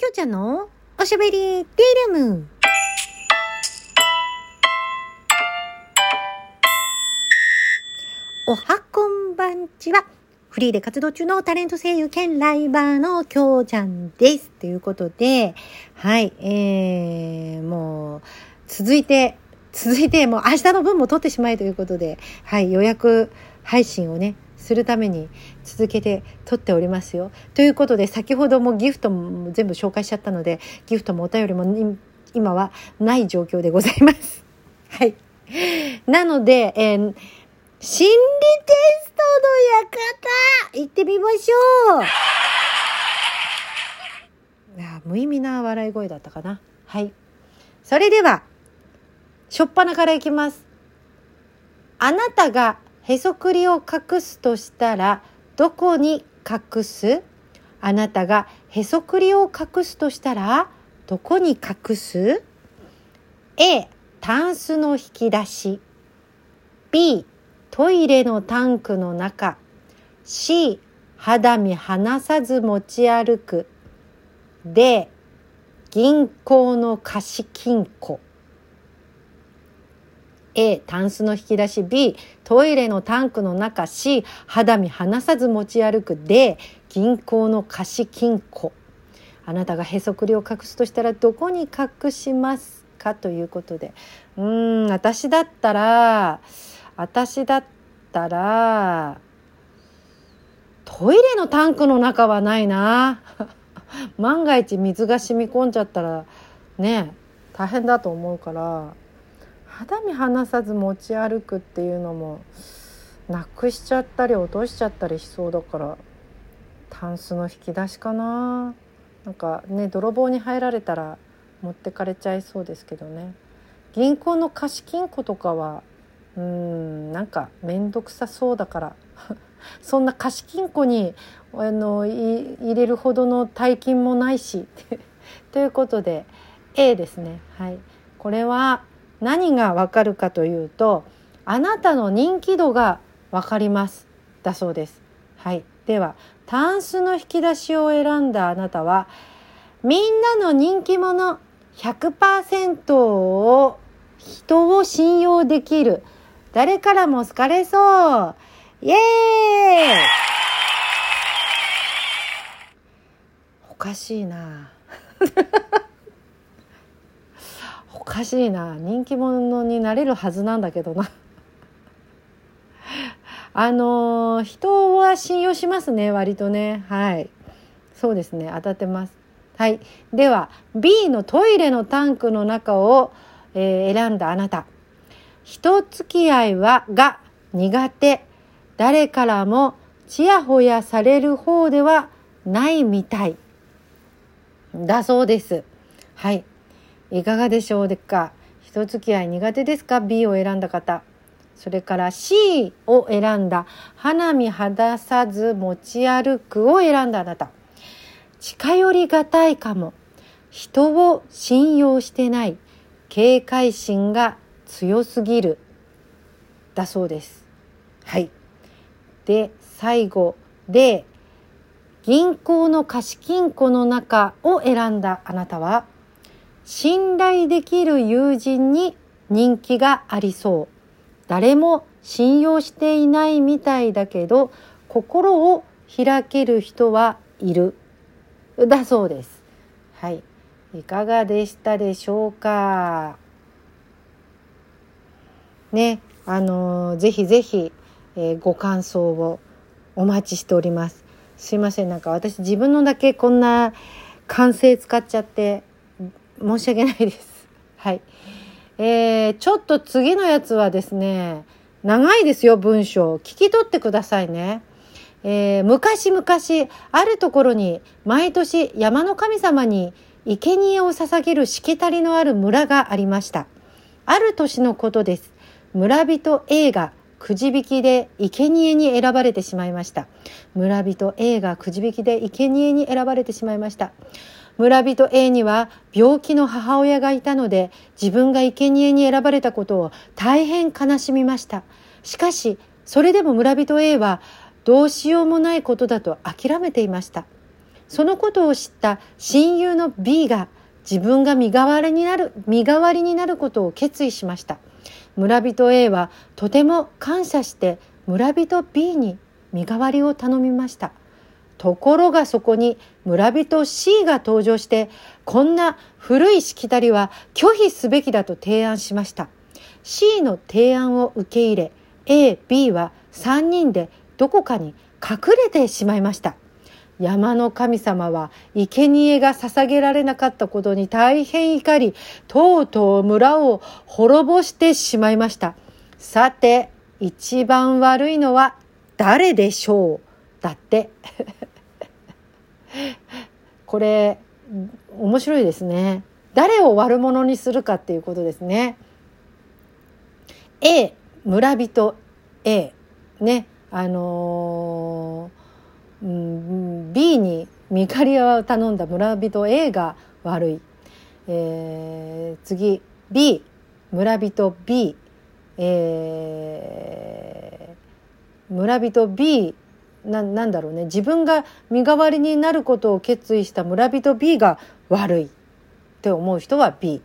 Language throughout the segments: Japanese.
きょうちゃんのおしゃべりティルーム。おはこんばんちは。フリーで活動中のタレント声優兼ライバーのきょうちゃんです。ということで、はい、えー、もう、続いて、続いて、もう明日の分も取ってしまえということで、はい、予約配信をね、するために続けて撮っておりますよ。ということで先ほどもギフトも全部紹介しちゃったのでギフトもお便りも今はない状況でございます。はい。なので、えー、心理テストの館行ってみましょういや無意味な笑い声だったかな。はい。それでは、しょっぱなからいきます。あなたがへそくりを隠すとしたらどこに隠す？あなたがへそくりを隠すとしたらどこに隠す ?A、タンスの引き出し。B、トイレのタンクの中。C、肌身離さず持ち歩く。D、銀行の貸金庫。A、タンスの引き出し B、トイレのタンクの中 C、肌身離さず持ち歩く D、銀行の貸金庫。あなたがへそくりを隠すとしたらどこに隠しますかということで。うん、私だったら、私だったら、トイレのタンクの中はないな。万が一水が染み込んじゃったらね大変だと思うから肌身離さず持ち歩くっていうのもなくしちゃったり落としちゃったりしそうだからタンスの引き出しかな。なんかね泥棒に入られたら持ってかれちゃいそうですけどね。銀行の貸金庫とかはうーんなんか面倒くさそうだから。そんな貸金庫にあの入れるほどの大金もないし。ということで A ですね。はい。これは何がわかるかというとあなたの人気度がわかりますだそうです。はい。ではタンスの引き出しを選んだあなたはみんなの人気者100%を人を信用できる誰からも好かれそう。イエーイ！おかしいな。かしいな。人気者になれるはずなんだけどな。あの人は信用しますね割とね。はい。そうですね。当たってます。はい。では B のトイレのタンクの中を、えー、選んだあなた。人付き合いはが苦手。誰からもちやほやされる方ではないみたい。だそうです。はい。いかがでしょうか？人付き合い苦手ですか ?B を選んだ方。それから C を選んだ花見肌さず持ち歩くを選んだあなた。近寄りがたいかも。人を信用してない。警戒心が強すぎる。だそうです。はい。で、最後で、銀行の貸金庫の中を選んだあなたは、信頼できる友人に人気がありそう。誰も信用していないみたいだけど、心を開ける人はいる。だそうです。はい。いかがでしたでしょうか？ね、あのー、ぜひぜひ、えー、ご感想をお待ちしております。すいません、なんか私自分のだけこんな完成使っちゃって申し訳ないです。はい。えー、ちょっと次のやつはですね、長いですよ、文章。聞き取ってくださいね。えー、昔々、あるところに、毎年山の神様に生贄を捧げるしきたりのある村がありました。ある年のことです。村人 A がくじ引きで生贄に選ばれてしまいました。村人 A がくじ引きで生贄に選ばれてしまいました。村人 A には病気の母親がいたので自分が生贄に選ばれたことを大変悲しみました。しかし、それでも村人 A はどうしようもないことだと諦めていました。そのことを知った親友の B が自分が身代わりになる身代わりになることを決意しました村人 A はとても感謝して村人 B に身代わりを頼みましたところがそこに村人 C が登場してこんな古いしきたりは拒否すべきだと提案しました。C の提案を受け入れ A、B は3人でどこかに隠れてしまいました。山の神様は生贄が捧げられなかったことに大変怒りとうとう村を滅ぼしてしまいました。さて一番悪いのは誰でしょう？だって。これ面白いですね。誰を悪者にするかっていうことですね。A 村人。A ねあのー、うん、B に見張りを頼んだ村人。A が悪い、えー、次。B 村人。B、えー、村人。B なんだろうね。自分が身代わりになることを決意した村人 B が悪いって思う人は B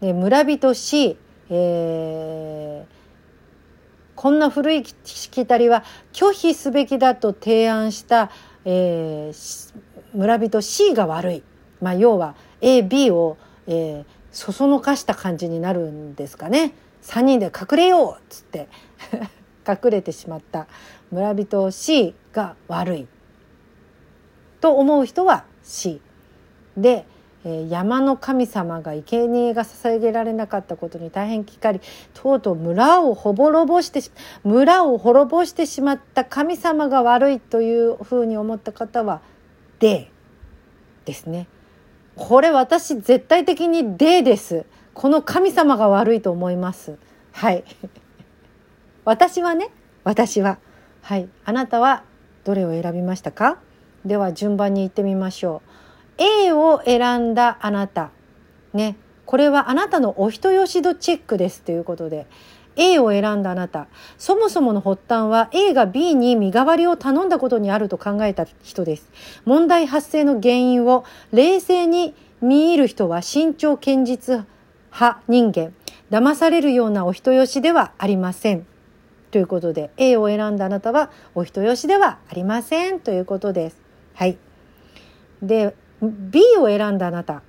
で村人 C、えー、こんな古いしきたりは拒否すべきだと提案した、えー、村人 C が悪い、まあ、要は AB を、えー、そそのかした感じになるんですかね。3人で隠れようっつって。隠れてしまった村人 C が悪いと思う人は C でえ山の神様が生贄が捧げられなかったことに大変怒りとうとう村をほぼろぼして村を滅ぼしてしまった神様が悪いというふうに思った方は D ですね。これ私絶対的に D です。この神様が悪いと思います。はい。私はね、私は。はい。あなたはどれを選びましたか？では順番に行ってみましょう。A を選んだあなた。ね。これはあなたのお人よし度チェックですということで。A を選んだあなた。そもそもの発端は A が B に身代わりを頼んだことにあると考えた人です。問題発生の原因を冷静に見入る人は慎重堅実派人間。騙されるようなお人よしではありません。ということで A を選んだあなたはお人よしではありませんということです。はい。で、B を選んだあなた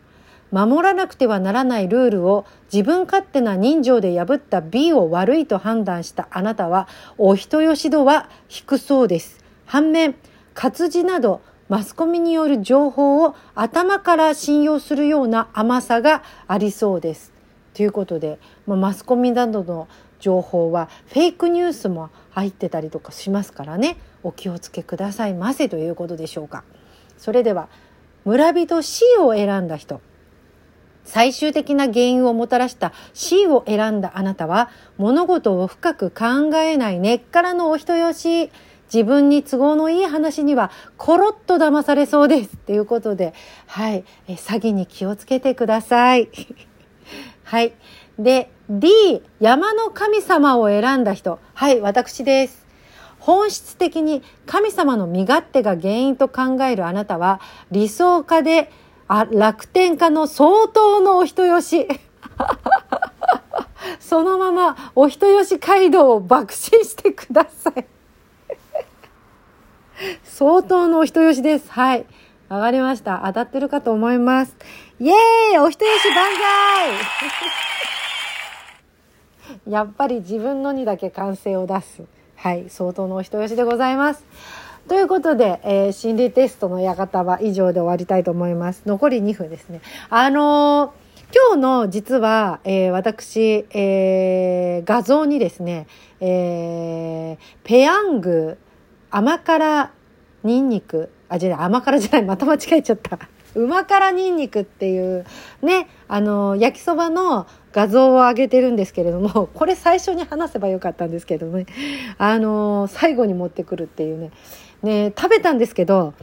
守らなくてはならないルールを自分勝手な人情で破った B を悪いと判断したあなたはお人よし度は低そうです。反面活字などマスコミによる情報を頭から信用するような甘さがありそうです。ということで、まあ、マスコミなどの情報はフェイクニュースも入ってたりとかしますからねお気をつけくださいませということでしょうか。それでは村人 C を選んだ人。最終的な原因をもたらした C を選んだあなたは物事を深く考えない根っからのお人よし。自分に都合のいい話にはコロッと騙されそうです。ということで、はい、え詐欺に気をつけてください。はい。で、D、山の神様を選んだ人。はい、私です。本質的に神様の身勝手が原因と考えるあなたは理想家であ楽天家の相当のお人よし。そのままお人よし街道を爆心してください。相当のお人よしです。はい。わかりました。当たってるかと思います。イエーイお人よし万歳 やっぱり自分のにだけ歓声を出す。はい、相当のお人よしでございます。ということで、えー、心理テストの館は以上で終わりたいと思います。残り2分ですね。あのー、今日の実は、えー、私、えー、画像にですね、えー、ペヤング甘辛ニンニク、あ、じゃあ甘辛じゃない、また間違えちゃった。旨辛ニンニクっていうね、あの、焼きそばの画像を上げてるんですけれども、これ最初に話せばよかったんですけどね、あの、最後に持ってくるっていうね。ね、食べたんですけど、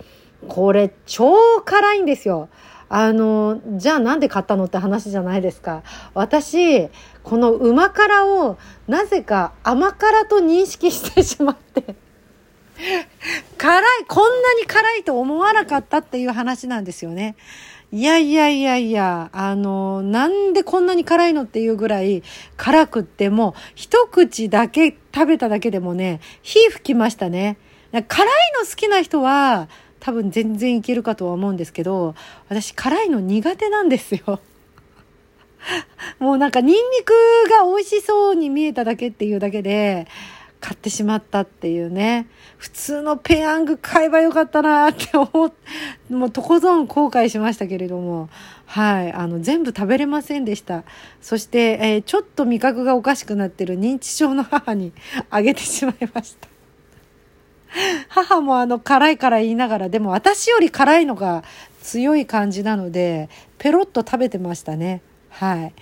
これ超辛いんですよ。あの、じゃあなんで買ったのって話じゃないですか。私、この旨辛をなぜか甘辛と認識してしまって。辛い、こんなに辛いと思わなかったっていう話なんですよね。いやいやいやいや、あの、なんでこんなに辛いのっていうぐらい辛くっても、一口だけ食べただけでもね、火吹きましたね。辛いの好きな人は、多分全然いけるかとは思うんですけど、私辛いの苦手なんですよ。もうなんかニンニクが美味しそうに見えただけっていうだけで、買ってしまったっていうね。普通のペヤング買えばよかったなって思っ、もうとことん後悔しましたけれども、はい、あの、全部食べれませんでした。そして、えー、ちょっと味覚がおかしくなってる。認知症の母にあげてしまいました。母もあの辛いから言いながら。でも私より辛いのが強い感じなのでペロッと食べてましたね。はい。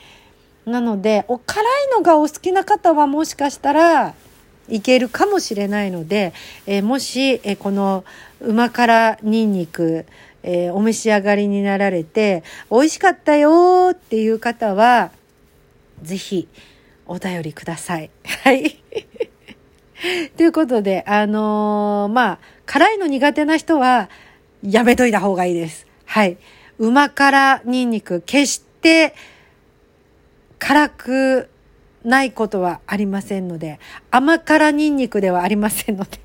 なのでお辛いのがお好きな方はもしかしたらいけるかもしれないので、えー、もし、えー、この旨辛にんにく、えー、お召し上がりになられて美味しかったよっていう方は是非お便りください。はい。ということで、あのー、まあ、辛いの苦手な人はやめといた方がいいです。はい。旨辛にんにく、決して辛くないことはありませんので、甘辛ニンニクではありませんので。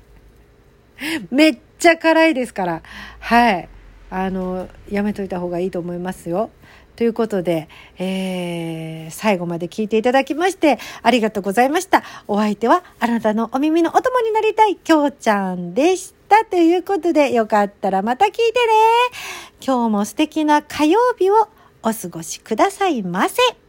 めっちゃ辛いですから、はい。あの、やめといた方がいいと思いますよ。ということで、えー、最後まで聞いていただきまして、ありがとうございました。お相手は、あなたのお耳のお供になりたい、きょうちゃんでした。ということで、よかったらまた聞いてね。今日も素敵な火曜日をお過ごしくださいませ。